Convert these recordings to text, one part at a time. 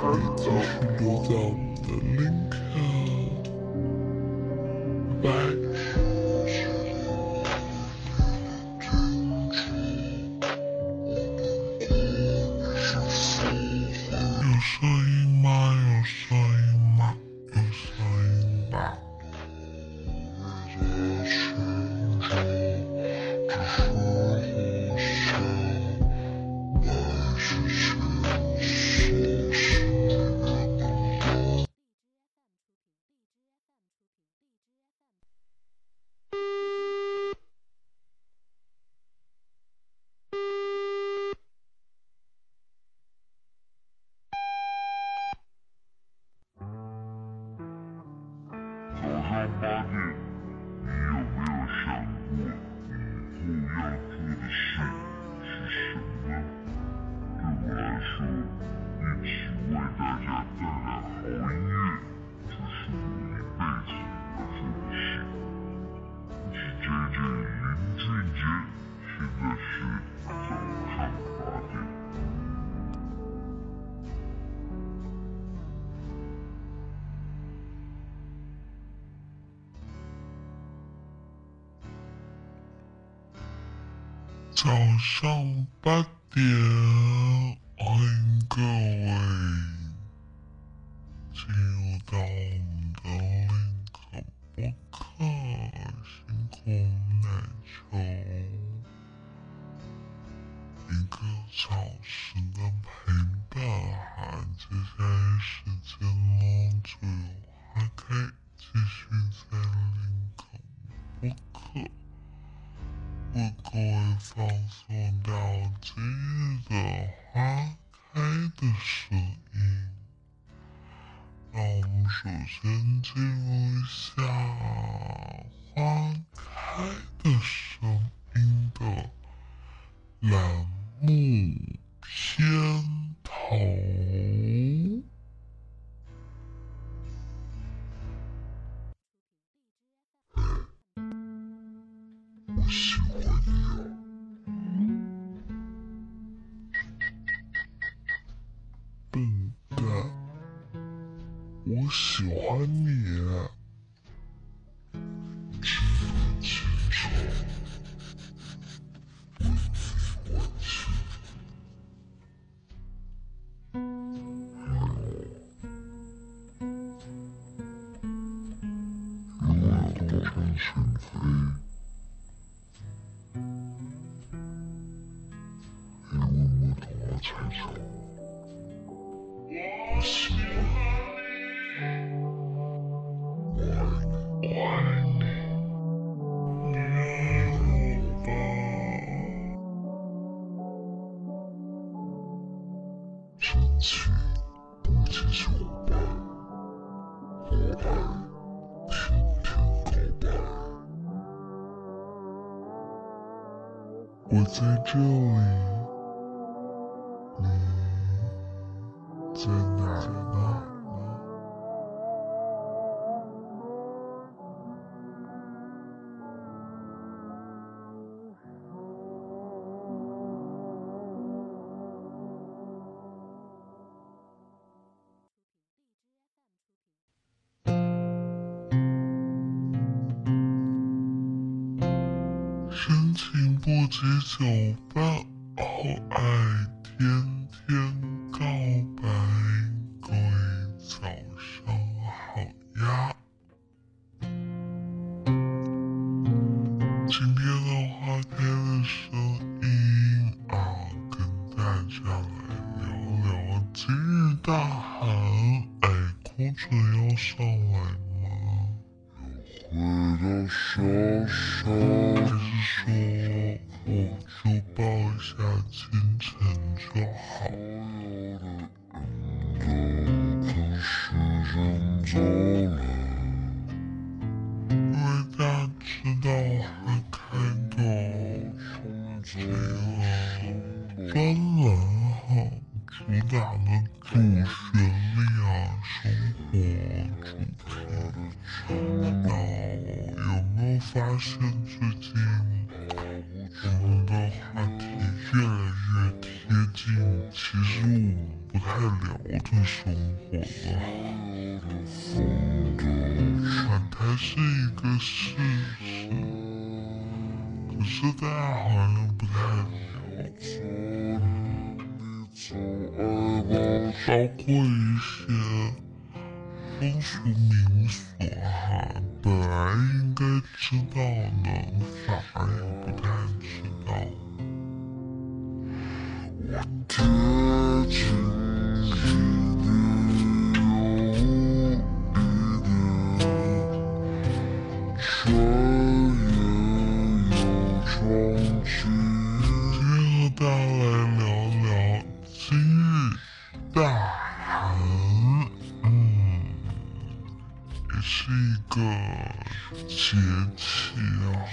I'll put down the link. Bitcoin falls. 在这里。不及酒伴，好爱天。节气哈。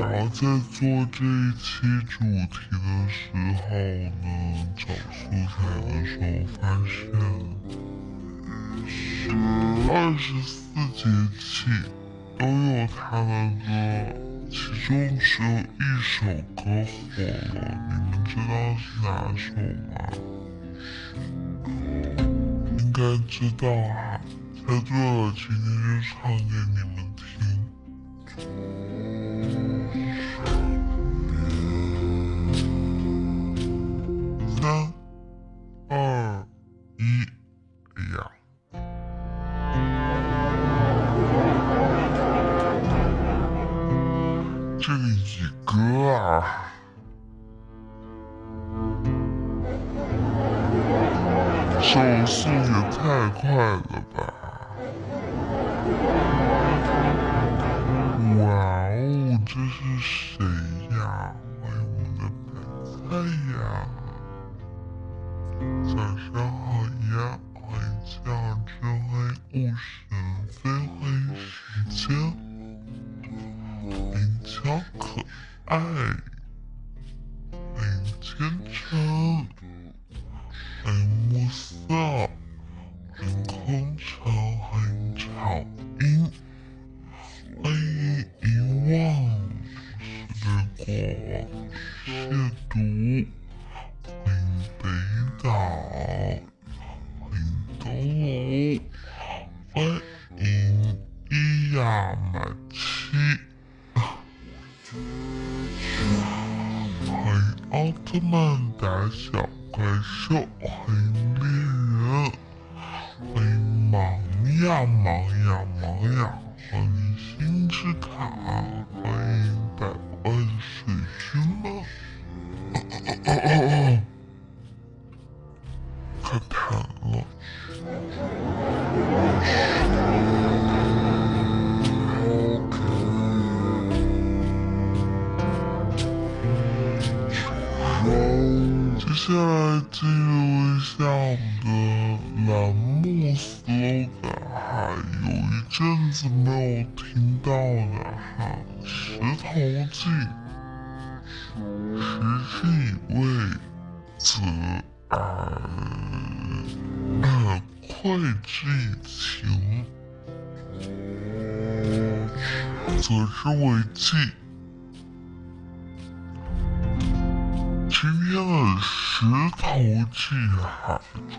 然后在做这一期主题的时候呢，找素材的时候发现，二十四节气都有它的歌，其中只有一首歌火了，你们知道是哪首吗？应该知道啊，猜对了，今天就唱给你们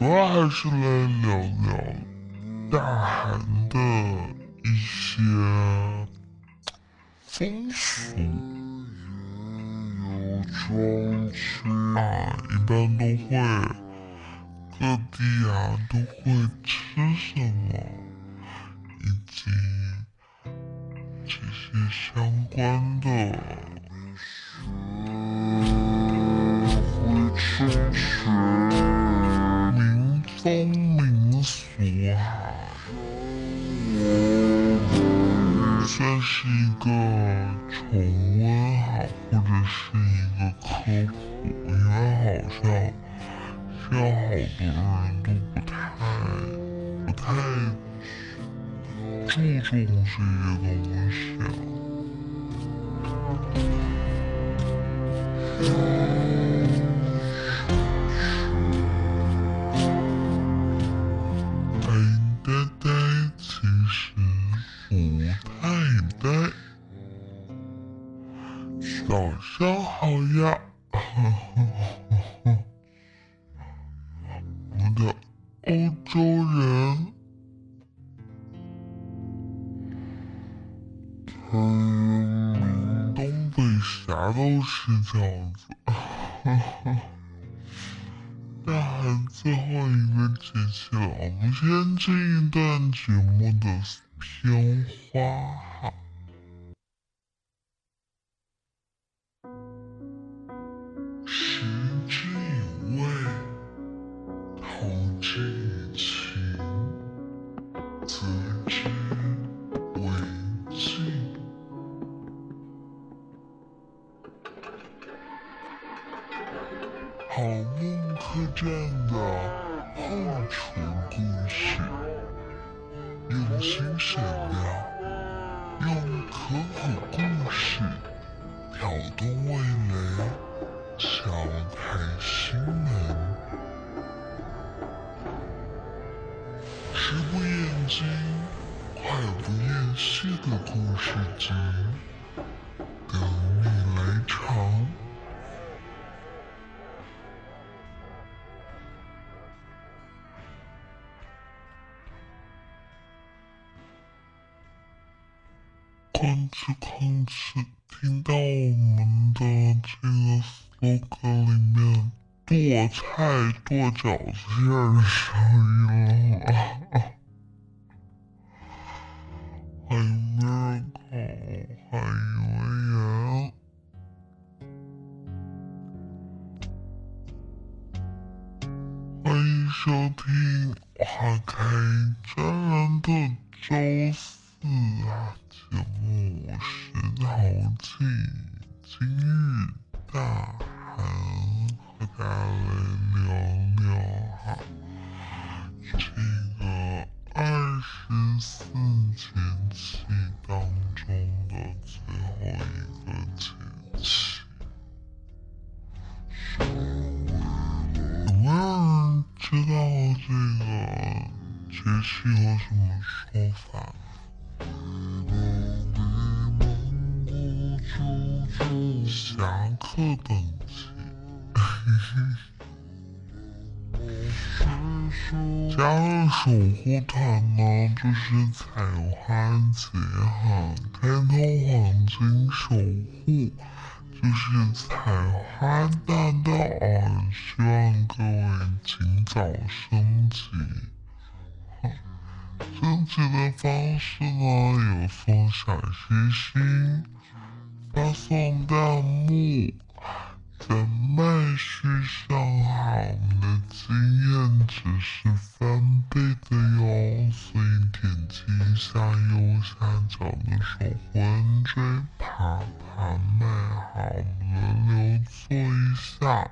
哈，主要还是来聊聊大寒的一些风俗。啊，一般都会，各地啊都会吃什么，以及这些相关的民风民俗啊，算是一个重温好，或者是一个科普，因为好像现在好多人都不太不太注重这些东西。是这样子。那最后一个机器了，我们先进一段节目的哐哧哐哧，听到我们的这个 slogan 里面剁菜、剁饺子馅儿的声音了吗？欢迎 Miracle，欢迎文言。欢迎收听花开专栏的周四啊节目，我是陶静，今日大寒和大家来聊聊哈就是采花节哈，开通黄金守护。就是采花大道啊！希望各位尽早升级。升级的方式呢，有送小心心，发送弹幕，在麦序上好，我们的经验值是翻倍的哟，所以点击一下右下角的守护 NJ 爬爬麦好，我们来留做一下。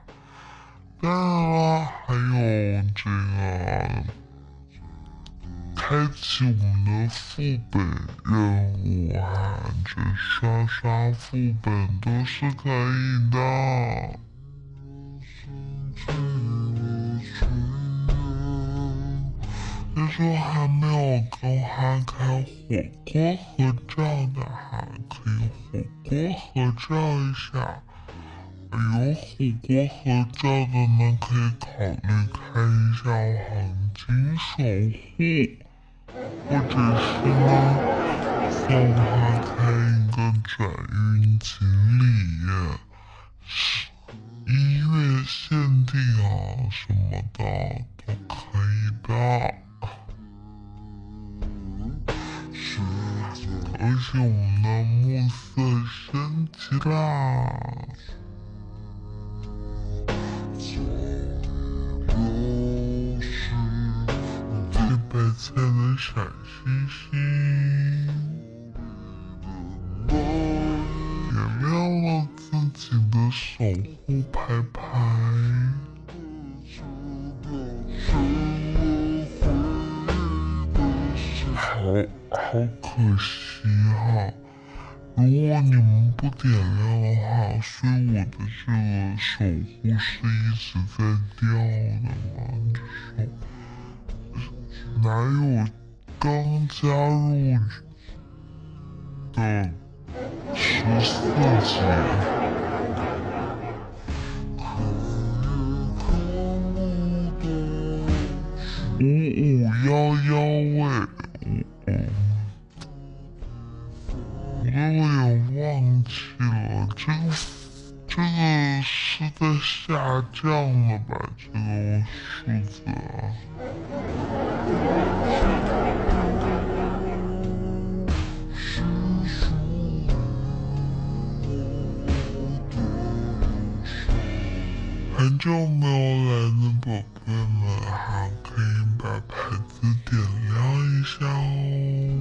当然了，还有这个开启我们的副本任务哈，这刷刷副本都是可下。有火锅合照的呢，可以考虑开一下黄金守护，或者是呢送他开一个转运锦鲤，一月限定啊什么的都可以的。而且我们的暮色升级啦！最白菜的闪星星，点亮了自己的守护牌牌。好好可惜哈！如果你们不点亮的话，所以我的这个守护是一直在掉的嘛。就是哪有刚加入的十四级？可遇可不得。五五幺幺喂，我有点忘记了，这个这个是在下降了吧？这个数字啊。很久没有来的宝贝们，还可以把牌子点亮一下哦。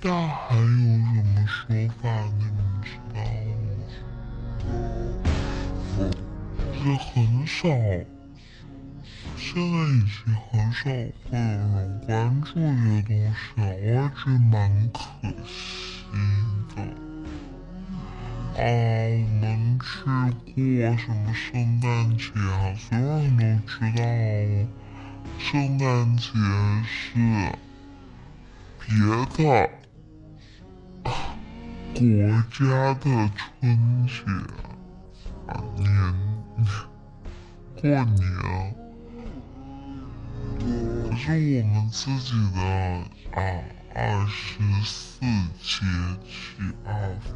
关于大海有什么说法？你们知道吗？这很少。现在已经很少会有人关注这些东西了，我觉得蛮可惜的。啊，我们去过什么圣诞节啊？所有人都知道，圣诞节是别的国家的春节，年过年。是我们自己的啊，二十四节气啊，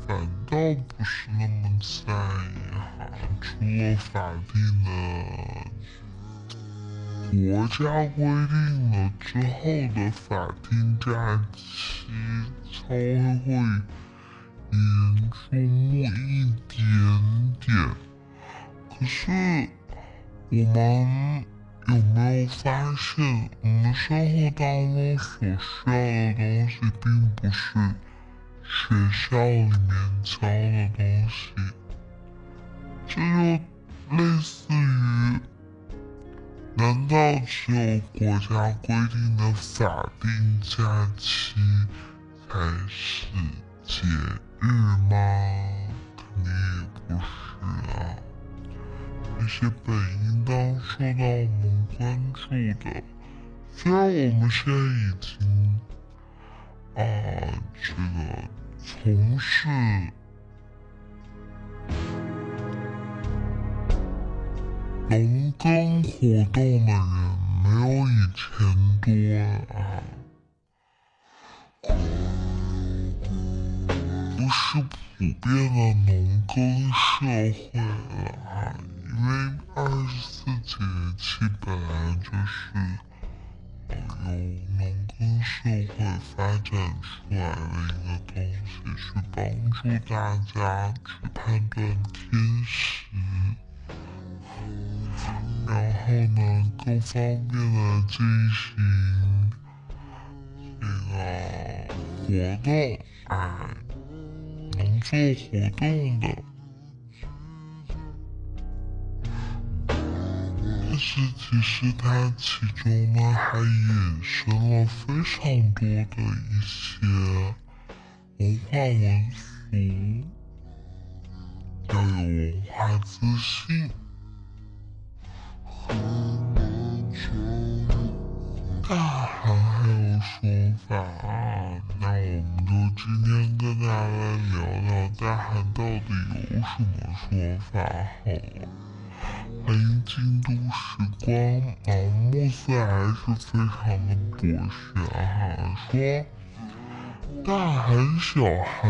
反倒不是那么在意哈。除了法定的国家规定了之后的法定假期，稍微会严重一点点。可是我们。有没有发现，我们生活当中所需要的东西，并不是学校里面教的东西？这就类似于，难道只有国家规定的法定假期才是节日吗？肯定也不是啊。那些本应当受到我们关注的，虽然我们现在已经啊，这个从事农耕活动的人没有以前多啊，是普遍的农耕社会了啊。因为二十四节气本来就是由农耕社会发展出来的一个东西，去帮助大家去判断天时，然后呢更方便的进行这个活动，啊，农作活动的。但是其实它其中呢还衍生了非常多的一些文化文俗，要有文化自信。大海说法啊，那我们就今天跟大家来聊聊大海到底有什么说法好了。欢迎京都时光啊，暮色还是非常的博学哈。说大寒小寒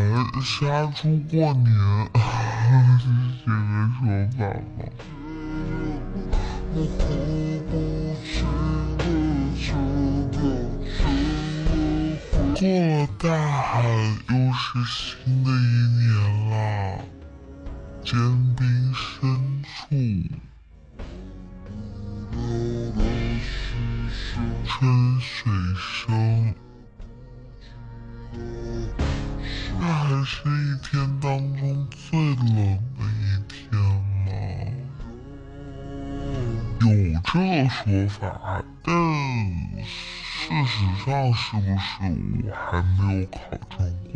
杀猪过年，是 这个说法吗？过了大寒，又是新的一年了，坚冰深处。春水生，这还是一天当中最冷的一天吗？有这说法，但是事实上是不是我还没有考证过。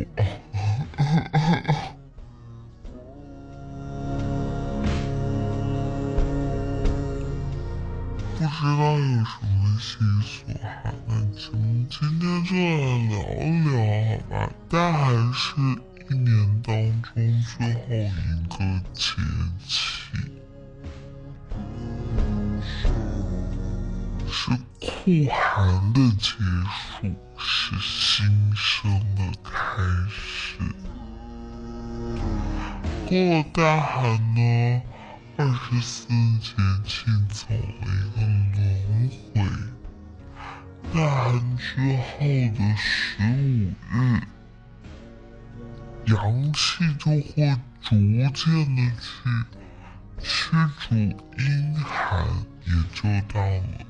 不知道有什么习俗哈，那咱们今天就来聊聊好吧？但还是一年当中最后一个节气，是酷寒的结束，是新生的开始。过了大寒呢？二十四节气走了一个轮回，大寒之后的十五日，阳气就会逐渐的去驱逐阴寒，也就到了。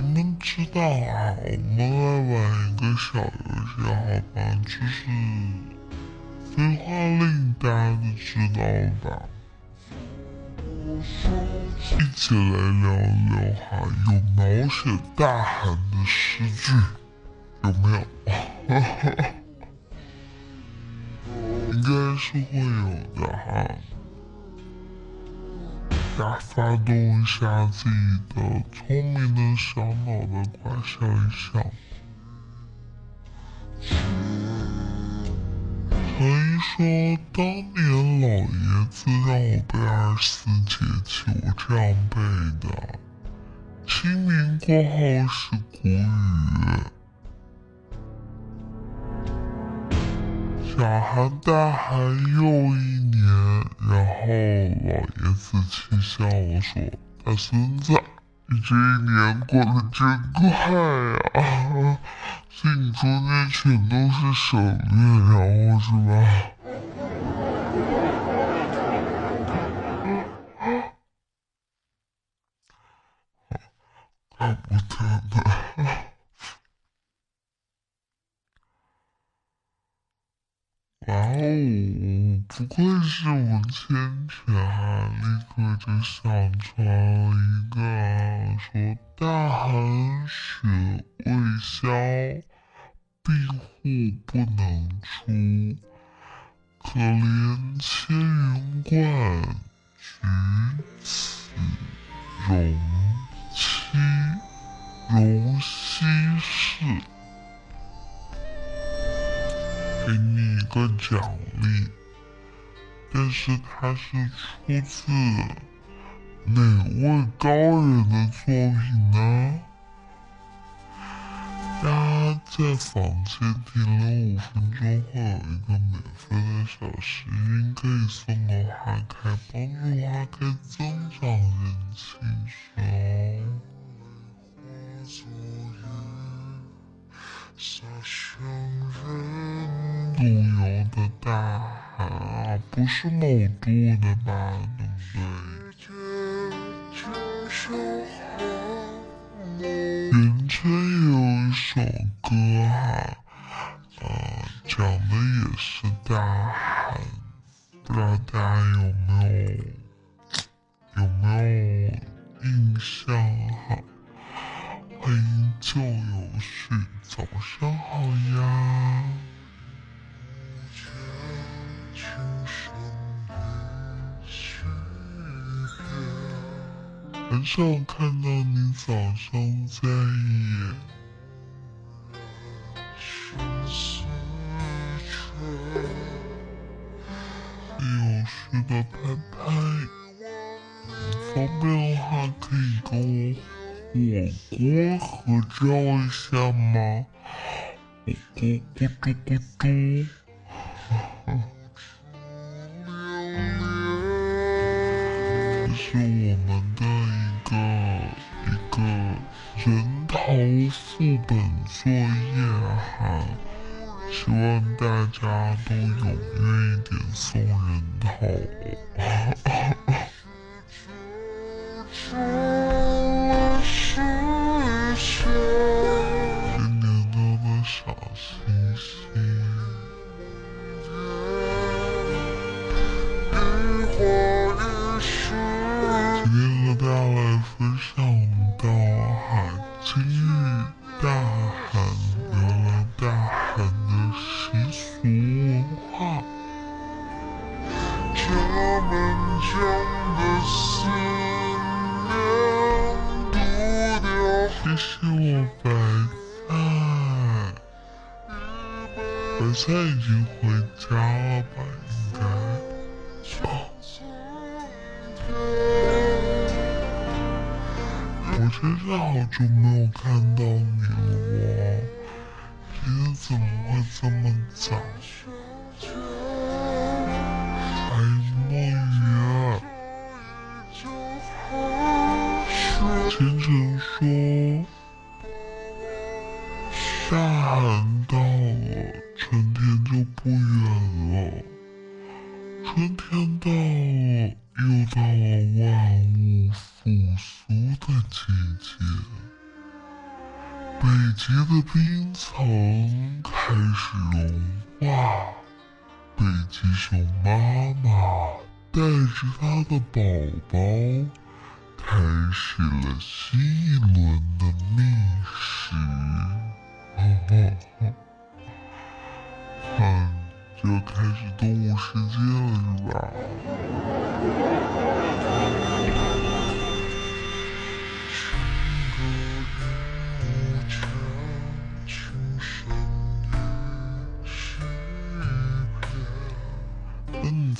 你们知道啊，我们来玩一个小游戏，好吧？就是废话令，大家都知道吧？一起来聊聊哈，有描写大寒的诗句有没有？是会有的哈。大家发动一下自己的聪明的小脑袋瓜，想一想。可以说，当年老爷子让我背二十四节气，我这样背的：清明过后是谷雨。小寒大寒又一年，然后老爷子气笑了说：“大孙子，你这一年过得真快呀！所以你中间全都是省略，然后是吧？”怪不得哇哦，不愧是文千全啊！立刻就想出了一个，说大寒雪未消，闭户不能出，可怜千云观，举此容妻，容西氏。给你一个奖励，但是它是出自哪位高人的作品呢？大家在房间停留五分钟，会有一个免费的小时音可以送给花开，帮助花开增长人气哦。陆游的大海啊，不是某度的吧？对不对？元春有一首歌哈，呃，讲的也是大海，不知道大家有没有有没有印象哈？欢迎旧友绪，早上好呀。很少看到你早上在演。有事的拍拍，方便的话可以跟我火锅合照一下吗？火锅咕嘟咕嘟。这是我们的一个一个人头副本作业哈，希望大家都踊跃一点送人头。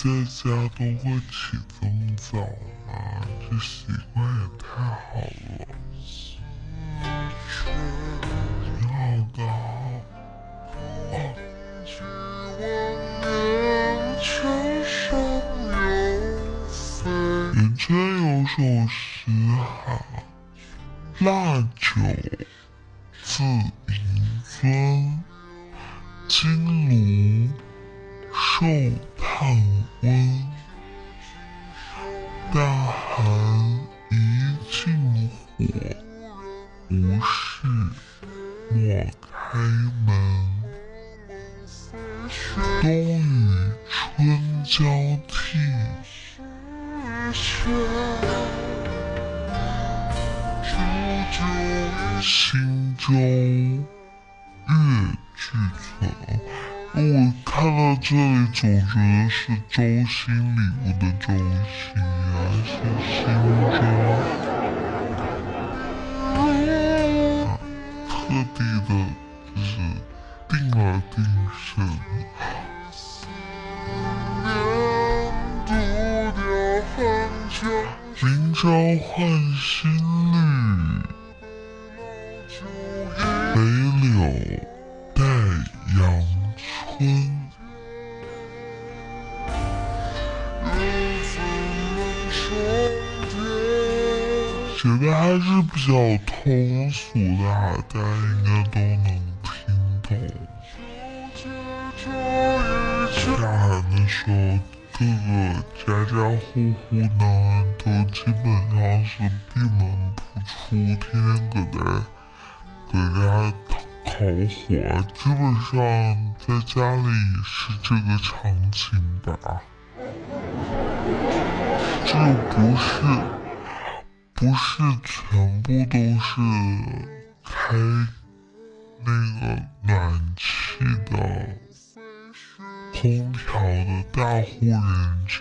在家都会起这么早吗？这习惯也太好了，挺好的。真有首诗哈，腊酒是比较通俗的，大家应该都能听懂。大寒的时候。各个家家户户呢，都基本上是闭门不出，天天搁在搁家烤火，基本上在家里是这个场景吧。这不是不是全部都是开那个暖气的。空调的大户人家，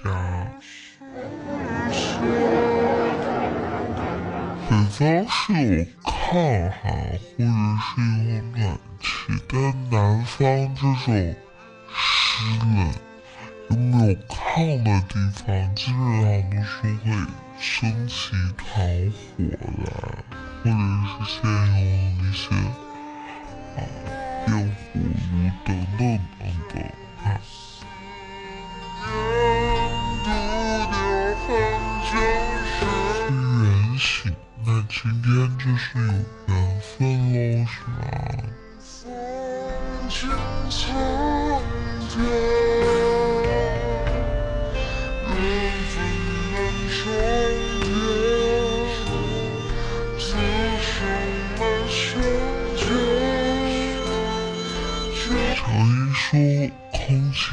北方是有炕哈，或者是有暖气，但南方这种湿冷又没有炕的地方，基本上都是会升起一团火来，或者是先用一些啊电火炉等等等等。圆形，那今天就是有缘分喽，是吗？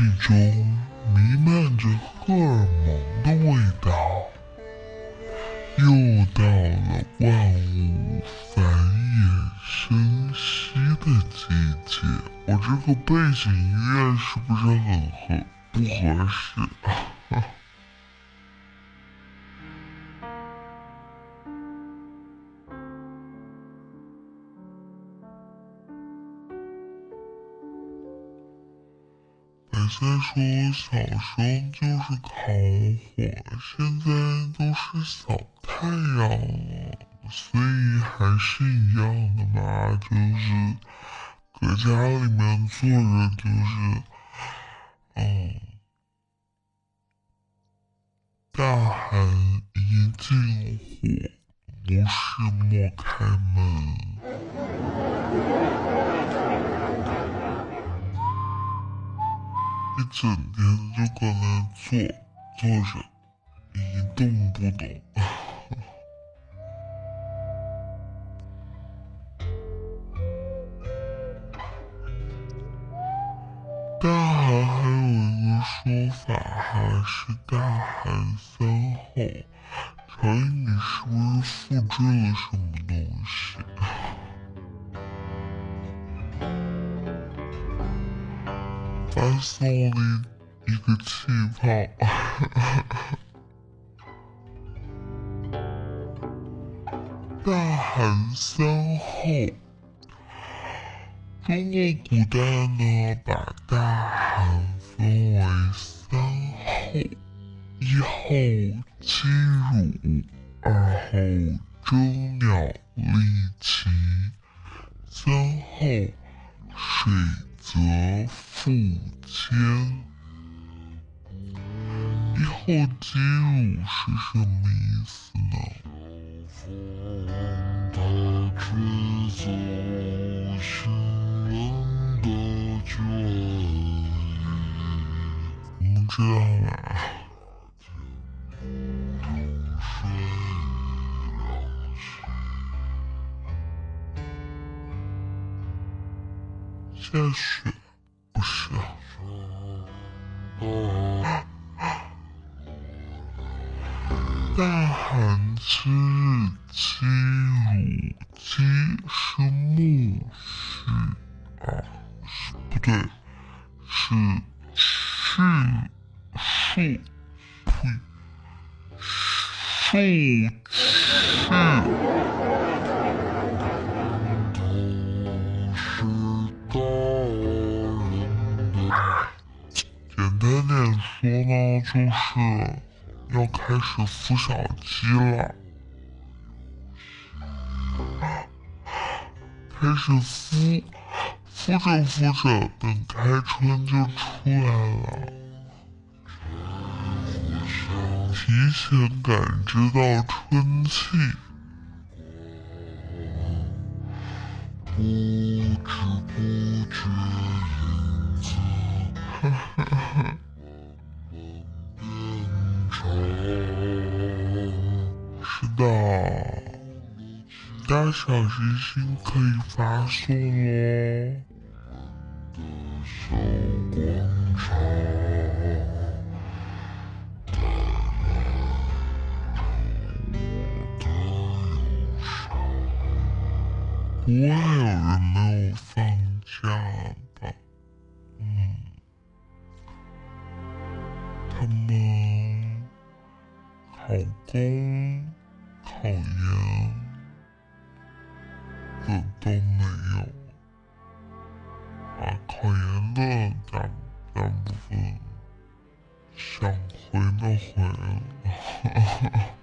气中弥漫着荷尔蒙的味道，又到了万物繁衍生息的季节。我这个背景音乐是不是很合不合适？再说，小时候就是烤火，现在都是小太阳了，所以还是一样的嘛，就是搁家里面坐着，就是，嗯，大喊一进火，不是莫开门。一整天就搁那坐坐着，一动不动。大寒还有一个说法哈，是大寒三候。常宇，你是不是复制了什么东西？发送了一个气泡。大寒三候，中国古代呢，把大寒分为三候：一候鸡乳，二候征鸟利旗，三候水则。腹肩，一后肌乳是什么意思呢？我们知道了。下孵小鸡了，开始孵，孵着孵着，等开春就出来了，提前感知到春气，不知不觉小星星可以发送哦。不会有人没有想回都回了。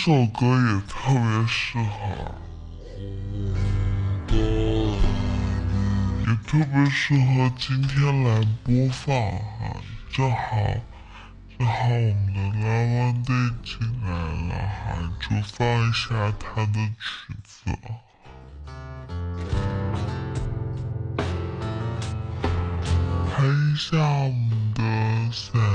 这首歌也特别适合，也特别适合今天来播放哈。正好，正好我们的蓝汪队进来了，就放一下他的曲子。看一下我们的伞。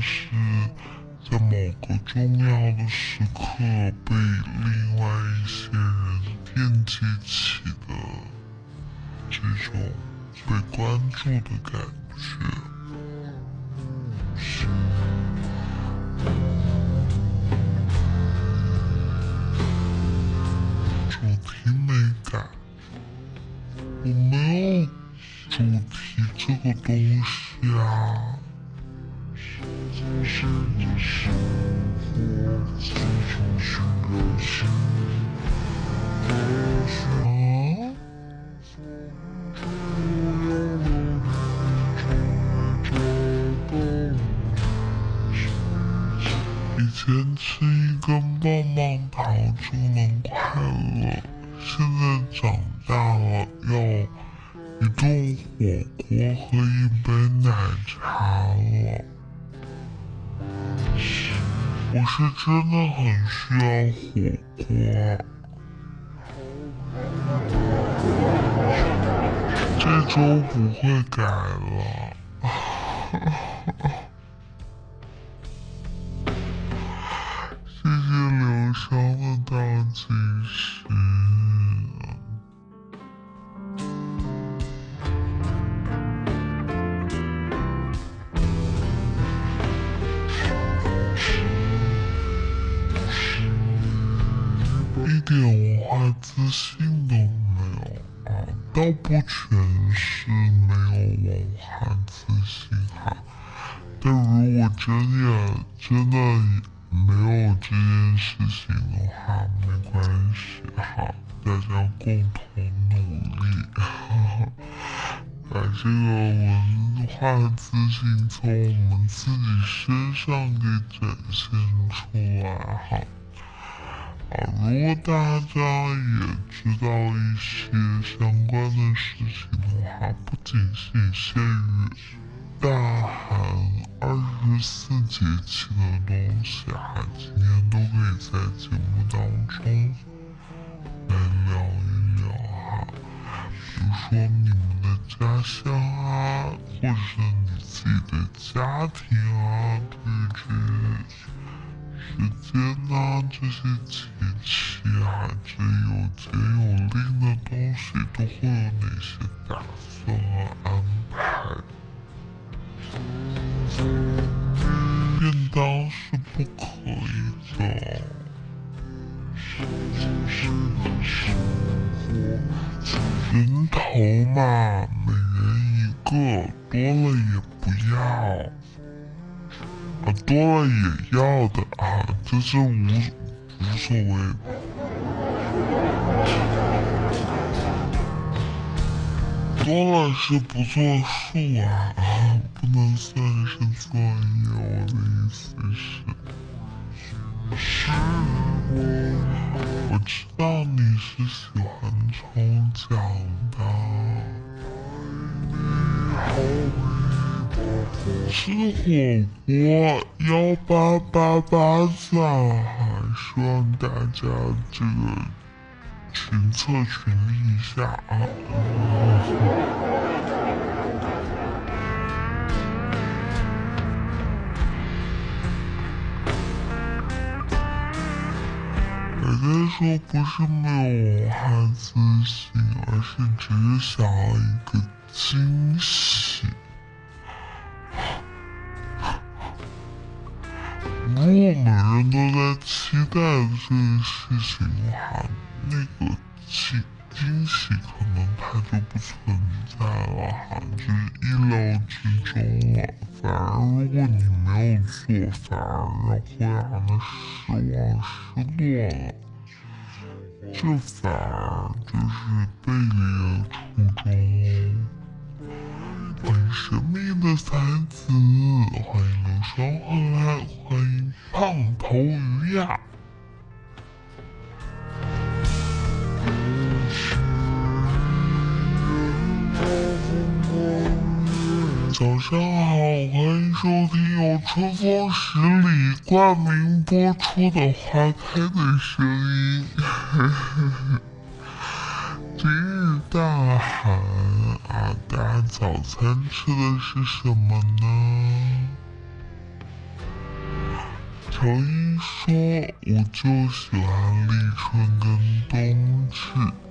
是在某个重要的时刻被需要火锅，这周不会改了。真的真的没有这件事情的话没关系哈大家共同努力哈哈把这个文化自信从我们自己身上给展现出来哈。啊如果大家也知道一些相关的事情的话不仅仅限于大寒二十四节气的东西啊，今天都可以在节目当中来聊一聊哈、啊。比如说你们的家乡啊，或者是你自己的家庭啊，对于这些时间呐、啊，这些节气啊，这有节有令的东西，都会有哪些打算和安排？便当是不可以的。人头嘛，每人一个，多了也不要，啊，多了也要的啊，这是无无所谓。多了是不作数啊，不能算是作业，我的意思是。是我。我知道你是喜欢抽奖的，吃火锅幺八八八赞，希望大家这个群策群力一下啊。别说不是没有孩子心，而是只是想要一个惊喜。如果每人都在期待这个事情的话，那个惊惊喜可能它就不存在了哈，就是意料之中了。反而如果你没有做，反而会让他失望失落了。这反而就是背离了初衷。欢迎神秘的才子，欢迎流双回来，欢迎胖头鱼呀！早上好，欢迎收听由春风十里冠名播出的《花开的声音》。今日大寒啊，大家早餐吃的是什么呢？乔伊说：“我就喜欢立春跟冬至，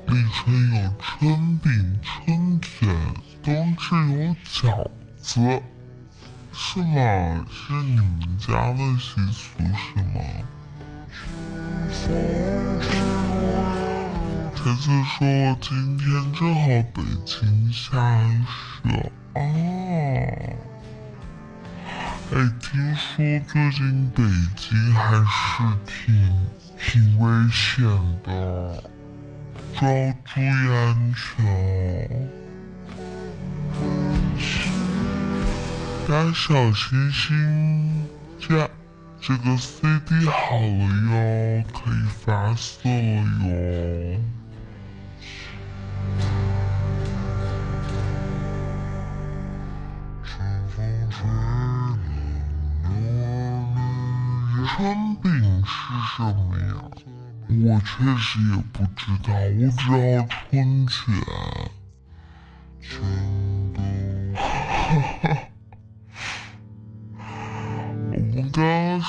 立春有春饼、春卷，冬至有饺。”子是吗？是你们家的习俗是吗？茄子说今天正好北京下雪啊！哎，听说最近北京还是挺挺危险的，要注意安全。家小星星，这这个 CD 好了哟，可以发色了哟。春饼是什么呀？我确实也不知道，我只要春卷。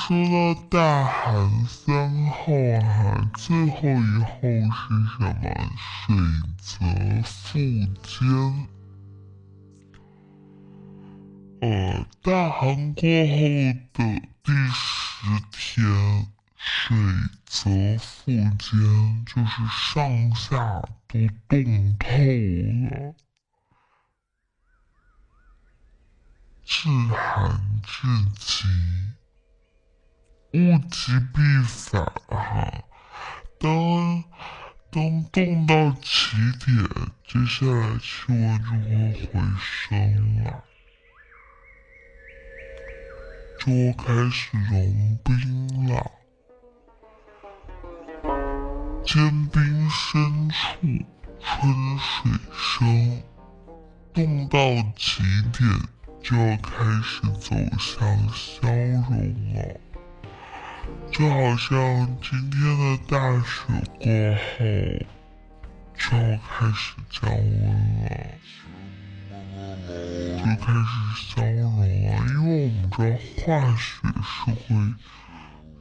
说到大寒三候啊，最后一候是什么？水泽复坚。呃，大寒过后的第十天，水泽复坚，就是上下都冻透了。至寒至极。物极必反哈，当当冻到极点，接下来气温就会回升了，就开始融冰了。坚冰深处春水生，冻到极点就要开始走向消融了。就好像今天的大雪过后，就要开始降温了。就开始消融了，因为我们知道化学是会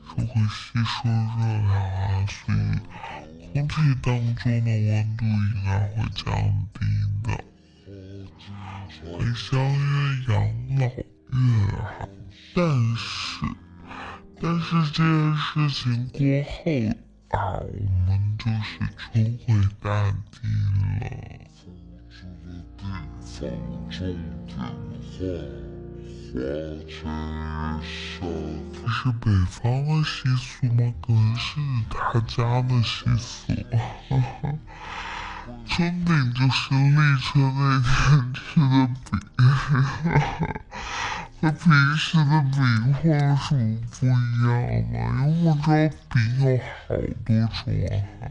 是会吸收热量啊，所以空气当中的温度应该会降低的，会香越养老越好。但是，但是这件事情过后啊，我们就是重回大地了。放重点话，花前月这是北方的习俗吗？可能是他家的习俗。春饼就是立春那天吃的饼，和平时的饼会有什么不一样吗？因为我知道饼有好多种啊。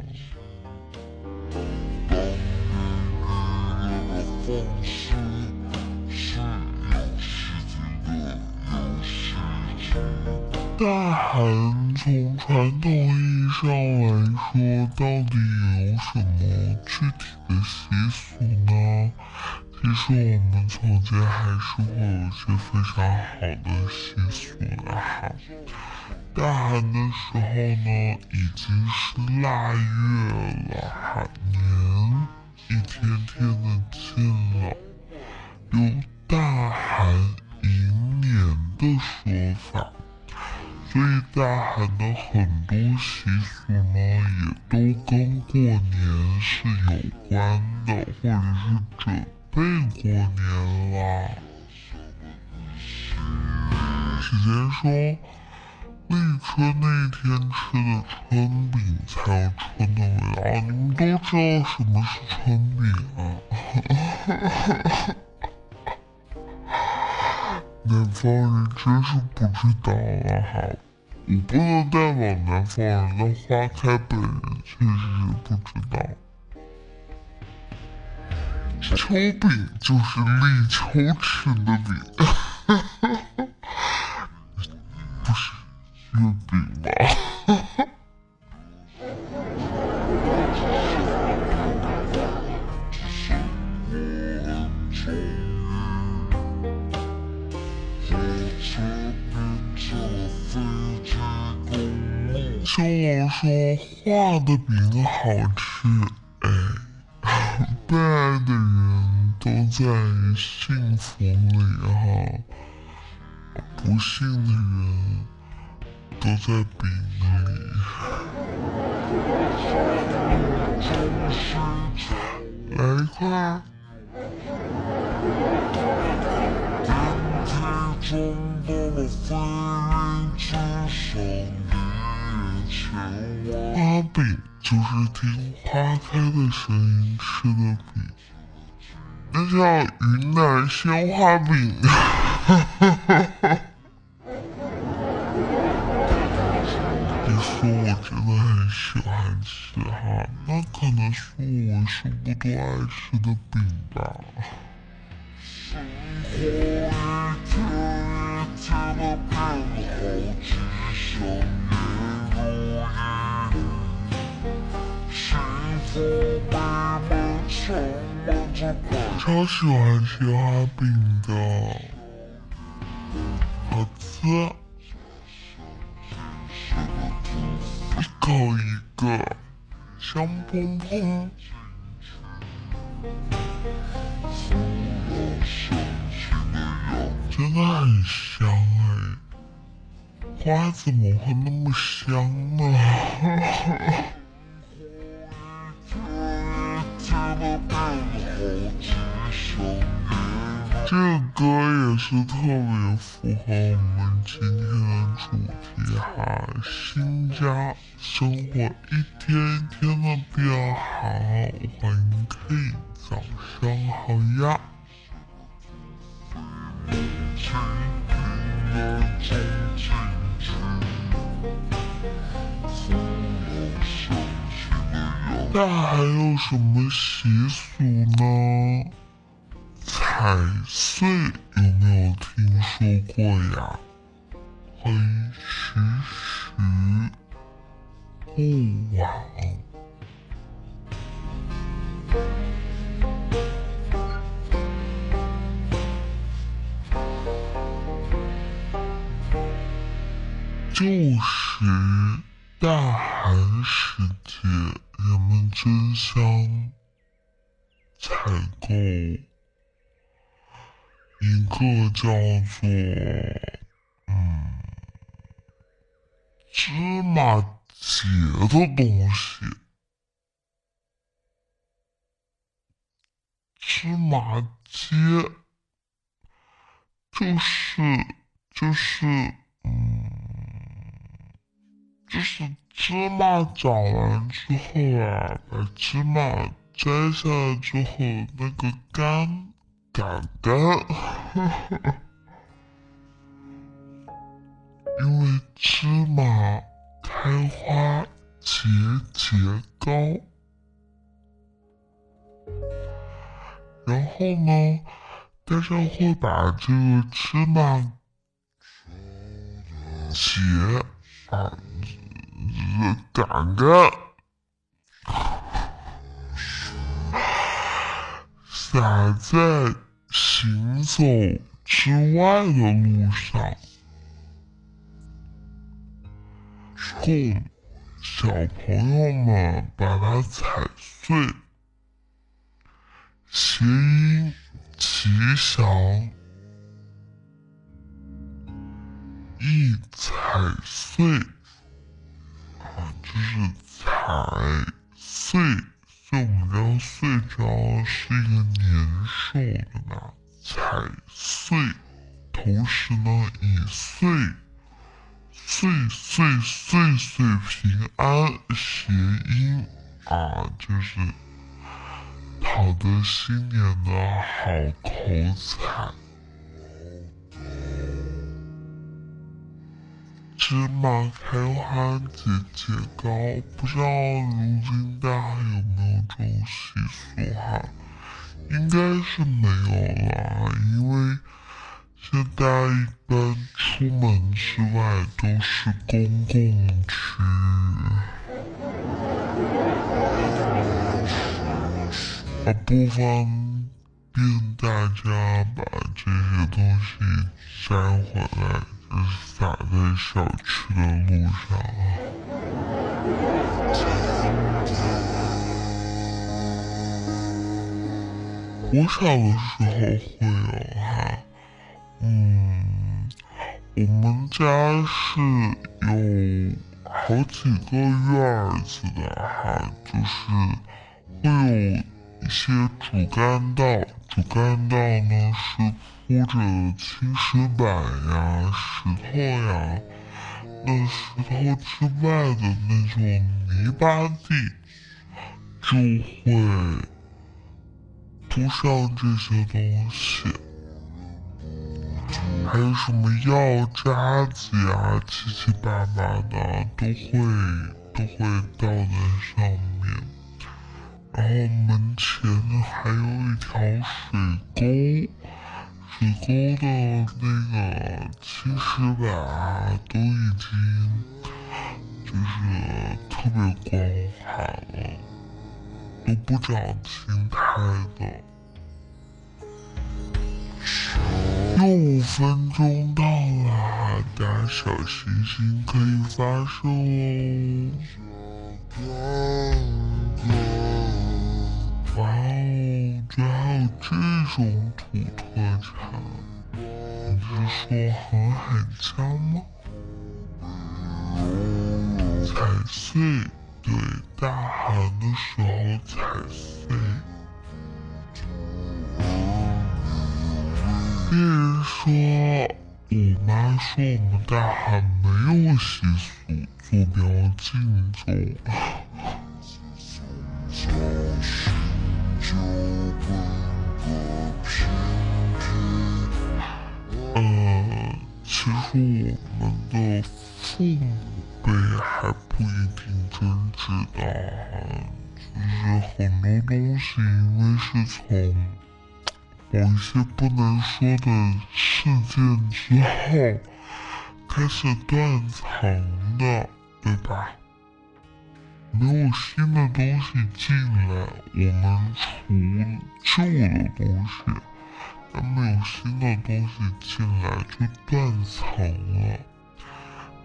大寒从传统意义上来说，到底有什么具体的习俗呢？其实我们从前还是会有一些非常好的习俗的哈。大寒的时候呢，已经是腊月了，哈年一天天的近了，有大寒迎年的说法。所以大寒的很多习俗呢，也都跟过年是有关的，或者是准备过年啦。时间说，立春那天吃的春饼才有春的味道。你们都知道什么是春饼啊？南方人真是不知道啊！哈。我不能代表南方人的花开本人确实不知道，秋饼就是立秋吃的饼，幸福也好，不幸的人都在饼里。来一块。花饼就是听花开的声音吃的饼，那叫云南鲜花饼。别说我真的很喜欢吃哈，那可能是我为数不多爱吃的饼吧。超喜欢吃花饼的，好吃，一口一个，香喷喷，真的很香哎，花怎么会那么香呢？这歌也是特别符合我们今天的主题哈，新家生活一天一天的变好，欢迎 K，早上好呀。那还有什么习俗呢？踩碎有没有听说过呀？很时时，不晚。旧时大寒时节。人们争相采购一个叫做嗯芝麻节的东西。芝麻街就是就是嗯，就是芝麻长完之后啊，把芝麻摘下来之后，那个干杆杆，因为芝麻开花节节高。然后呢，大家会把这个芝麻节啊，杆杆撒在行走之外的路上，冲小朋友们把它踩碎。谐音吉祥，一踩碎，就是踩碎，所以我们知道岁只是一个年兽的嘛，踩碎，同时呢以岁岁岁岁岁平安谐音啊，就是。讨得新年的好口彩，芝麻开花节节高，不知道如今大家有没有这种习俗哈？应该是没有了，因为现在一般出门之外都是公共区域。我不方便大家把这些东西摘回来，就是撒在小区的路上啊。我小的时候会有哈，嗯，我们家是有好几个院子的哈，就是会有。一些主干道，主干道呢是铺着青石板呀、石头呀，那石头之外的那种泥巴地，就会铺上这些东西，还有什么药渣子呀、七七八八的，都会都会倒在上面。然后门前呢还有一条水沟，水沟的那个青石板都已经就是特别光滑了，都不长青苔的。又五分钟到了，大家小星星可以发射哦。哇哦，居然还有这种土特产！你是说航海家吗？踩碎，对，大寒的时候踩碎。别人说，我妈说我们大寒没有习俗坐标敬酒。呃，其实我们的父母辈还不一定真知道，就是很多东西因为是从某些不能说的事件之后开始断层的，对吧？没有新的东西进来，我们除旧的东西，但没有新的东西进来就断层了。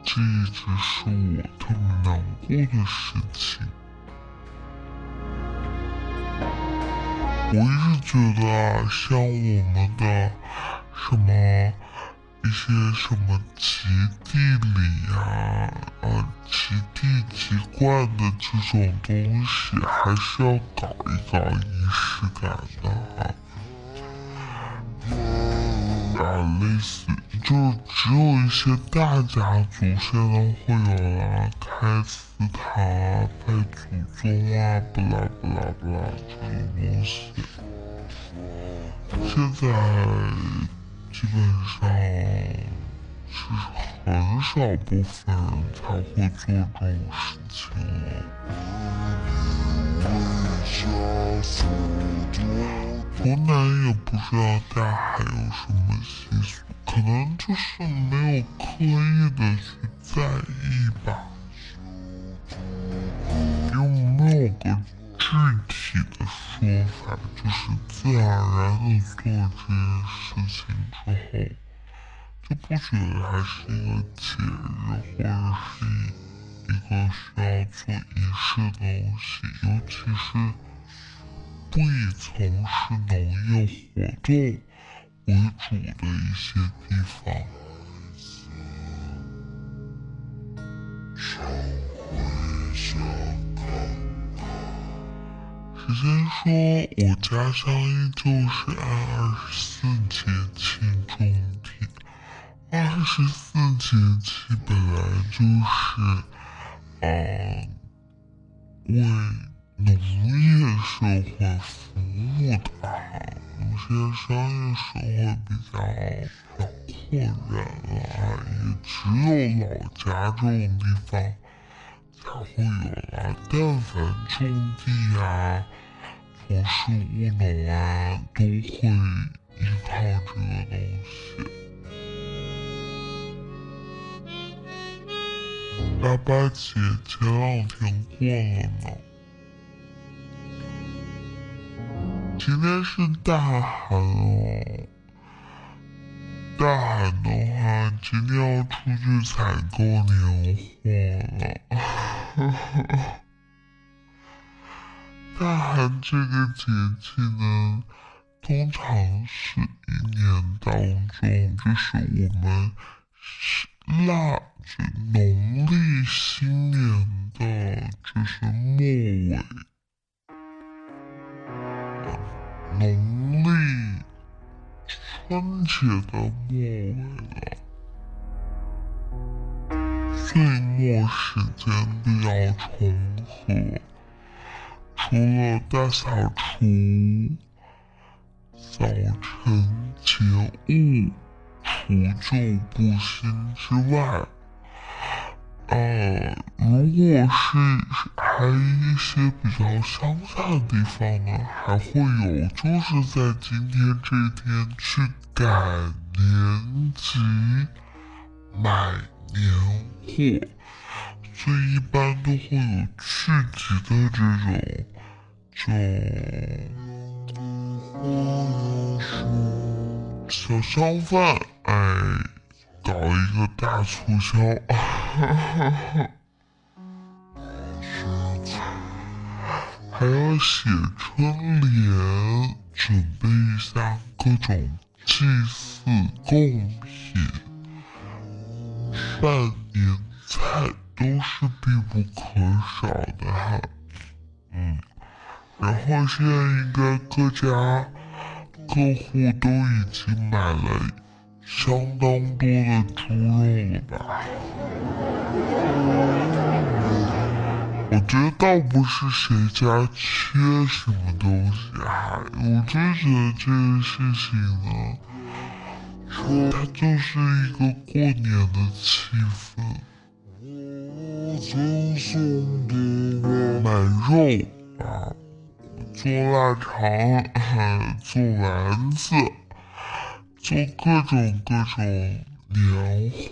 这一直是我特别难过的事情。我一直觉得啊，像我们的什么一些什么极地里呀、啊极地极冠的这种东西，还是要搞一搞仪式感的啊。啊，类似就只有一些大家族现在会有啦，开祠堂啊、拜祖宗啊，不啦不啦不啦这种东西。现在基本上是很少部分人才会做这种事情了。湖南也不知道大家还有什么习俗，可能就是没有刻意的去在意吧，又没有个具体的说法，就是自然而然的做这件事情之后，就不觉得它是一个节日，或者是一个需要做仪式的东西，尤其是。不以从事农业活动为主的一些地方。首先说，我家乡依旧是按二十四节气种地。二十四节气本来就是，啊，为。农业社会服务的，有些商业社会比较比较困难了，也只有老家这种地方才会有了。但凡种地啊、从事务农啊，都会依靠这个东西。大八姐前两天过了呢。今天是大寒哦，大寒的话，今天要出去采购年货了。大寒这个节气呢，通常是一年当中，就是我们腊，就农历新年的，就是末尾。农历春节的末尾了，岁末时间比较重合，除了大扫除、早晨节物、除旧布新之外。呃，如果是还一些比较乡下的地方呢，还会有就是在今天这天去赶年集、买年货，所以一般都会有聚集的这种，就小商贩，哎。搞一个大促销，还要写春联，准备一下各种祭祀贡品，办年菜都是必不可少的哈。嗯，然后现在应该各家各户都已经买了。相当多的猪肉了吧？我觉得倒不是谁家缺什么东西啊，我真觉得这件事情呢，它就是一个过年的气氛。买肉啊，做腊肠，做丸子。做各种各种年货，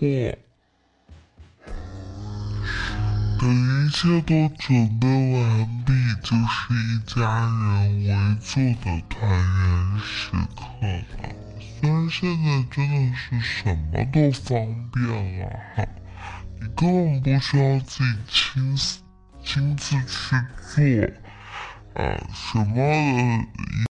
等一切都准备完毕，就是一家人围坐的团圆时刻了。虽然现在真的是什么都方便了哈，你根本不需要自己亲自亲自去做啊，什么。